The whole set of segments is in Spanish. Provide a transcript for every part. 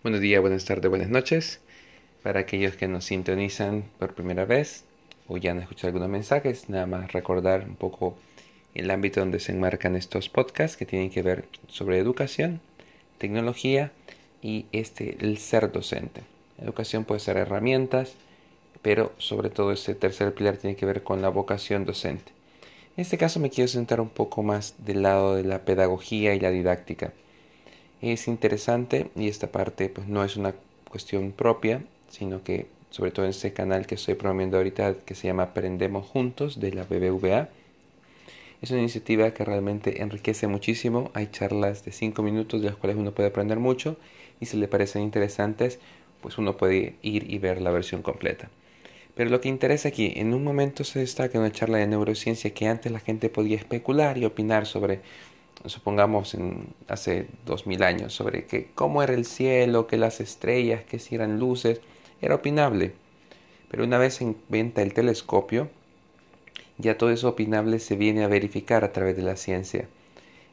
Buenos días, buenas tardes, buenas noches. Para aquellos que nos sintonizan por primera vez o ya han escuchado algunos mensajes, nada más recordar un poco el ámbito donde se enmarcan estos podcasts que tienen que ver sobre educación, tecnología y este el ser docente. Educación puede ser herramientas, pero sobre todo este tercer pilar tiene que ver con la vocación docente. En este caso me quiero centrar un poco más del lado de la pedagogía y la didáctica. Es interesante y esta parte pues no es una cuestión propia, sino que sobre todo en este canal que estoy promoviendo ahorita que se llama Aprendemos Juntos de la BBVA. Es una iniciativa que realmente enriquece muchísimo. Hay charlas de 5 minutos de las cuales uno puede aprender mucho y si le parecen interesantes, pues uno puede ir y ver la versión completa. Pero lo que interesa aquí, en un momento se destaca una charla de neurociencia que antes la gente podía especular y opinar sobre, supongamos en, hace 2000 años, sobre que cómo era el cielo, que las estrellas, que si eran luces, era opinable. Pero una vez se inventa el telescopio, ya todo eso opinable se viene a verificar a través de la ciencia.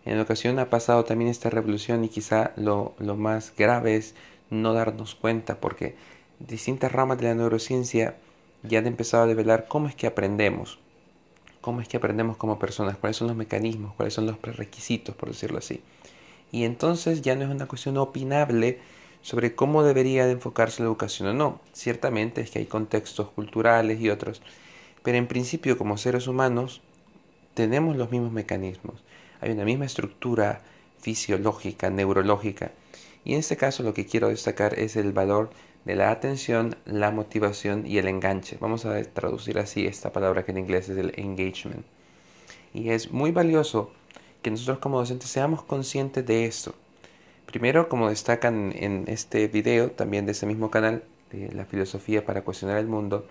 En ocasión ha pasado también esta revolución y quizá lo, lo más grave es no darnos cuenta porque distintas ramas de la neurociencia ya han empezado a develar cómo es que aprendemos, cómo es que aprendemos como personas, cuáles son los mecanismos, cuáles son los prerequisitos, por decirlo así. Y entonces ya no es una cuestión opinable sobre cómo debería de enfocarse la educación o no. Ciertamente es que hay contextos culturales y otros, pero en principio como seres humanos tenemos los mismos mecanismos. Hay una misma estructura fisiológica, neurológica. Y en este caso lo que quiero destacar es el valor de la atención, la motivación y el enganche. Vamos a traducir así esta palabra que en inglés es el engagement. Y es muy valioso que nosotros como docentes seamos conscientes de esto. Primero, como destacan en este video, también de ese mismo canal, de la filosofía para cuestionar el mundo,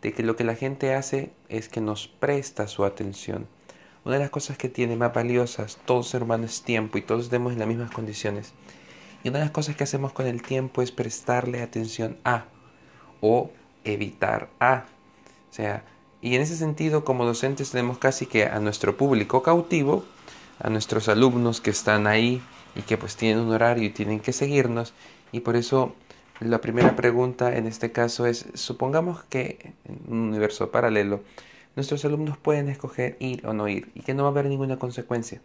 de que lo que la gente hace es que nos presta su atención. Una de las cosas que tiene más valiosas todo ser humano es tiempo y todos estemos en las mismas condiciones. Y una de las cosas que hacemos con el tiempo es prestarle atención a o evitar a. O sea, y en ese sentido como docentes tenemos casi que a nuestro público cautivo, a nuestros alumnos que están ahí y que pues tienen un horario y tienen que seguirnos. Y por eso la primera pregunta en este caso es, supongamos que en un universo paralelo, nuestros alumnos pueden escoger ir o no ir y que no va a haber ninguna consecuencia.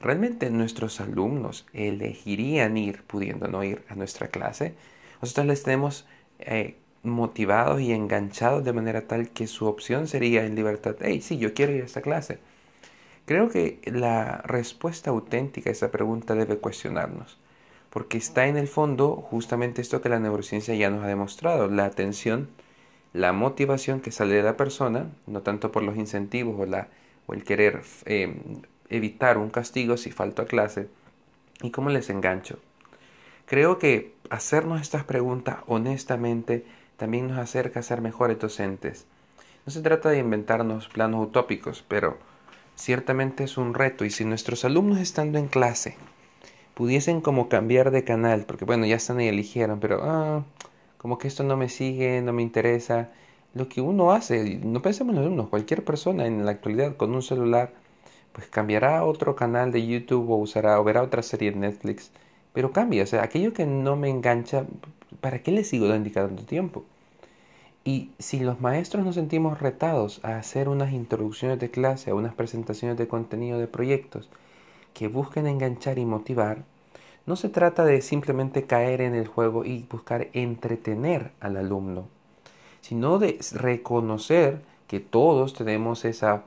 ¿Realmente nuestros alumnos elegirían ir pudiendo no ir a nuestra clase? Nosotros les tenemos eh, motivados y enganchados de manera tal que su opción sería en libertad, hey, sí, yo quiero ir a esta clase. Creo que la respuesta auténtica a esa pregunta debe cuestionarnos, porque está en el fondo justamente esto que la neurociencia ya nos ha demostrado, la atención, la motivación que sale de la persona, no tanto por los incentivos o, la, o el querer eh, evitar un castigo si falto a clase y cómo les engancho. Creo que hacernos estas preguntas honestamente también nos acerca a ser mejores docentes. No se trata de inventarnos planos utópicos, pero ciertamente es un reto y si nuestros alumnos estando en clase pudiesen como cambiar de canal, porque bueno, ya están ahí eligieron, pero ah, como que esto no me sigue, no me interesa, lo que uno hace, no pensemos en los alumnos, cualquier persona en la actualidad con un celular pues cambiará a otro canal de YouTube o usará o verá otra serie de Netflix, pero cambia, o sea, aquello que no me engancha, ¿para qué le sigo dedicando tiempo? Y si los maestros nos sentimos retados a hacer unas introducciones de clase, a unas presentaciones de contenido de proyectos que busquen enganchar y motivar, no se trata de simplemente caer en el juego y buscar entretener al alumno, sino de reconocer que todos tenemos esa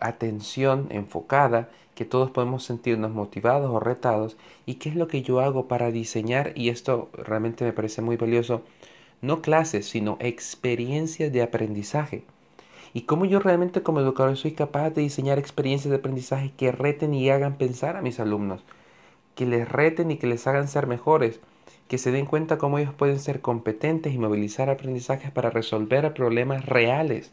atención enfocada, que todos podemos sentirnos motivados o retados y qué es lo que yo hago para diseñar, y esto realmente me parece muy valioso, no clases, sino experiencias de aprendizaje. Y cómo yo realmente como educador soy capaz de diseñar experiencias de aprendizaje que reten y hagan pensar a mis alumnos, que les reten y que les hagan ser mejores, que se den cuenta cómo ellos pueden ser competentes y movilizar aprendizajes para resolver problemas reales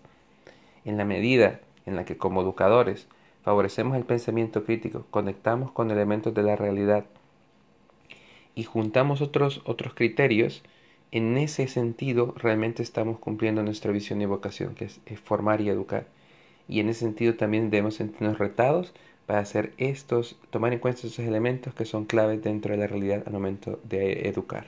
en la medida en la que como educadores favorecemos el pensamiento crítico, conectamos con elementos de la realidad y juntamos otros, otros criterios, en ese sentido realmente estamos cumpliendo nuestra visión y vocación, que es, formar y educar. Y en ese sentido también debemos sentirnos retados para hacer estos, tomar en cuenta estos elementos que son claves dentro de la realidad al momento de educar.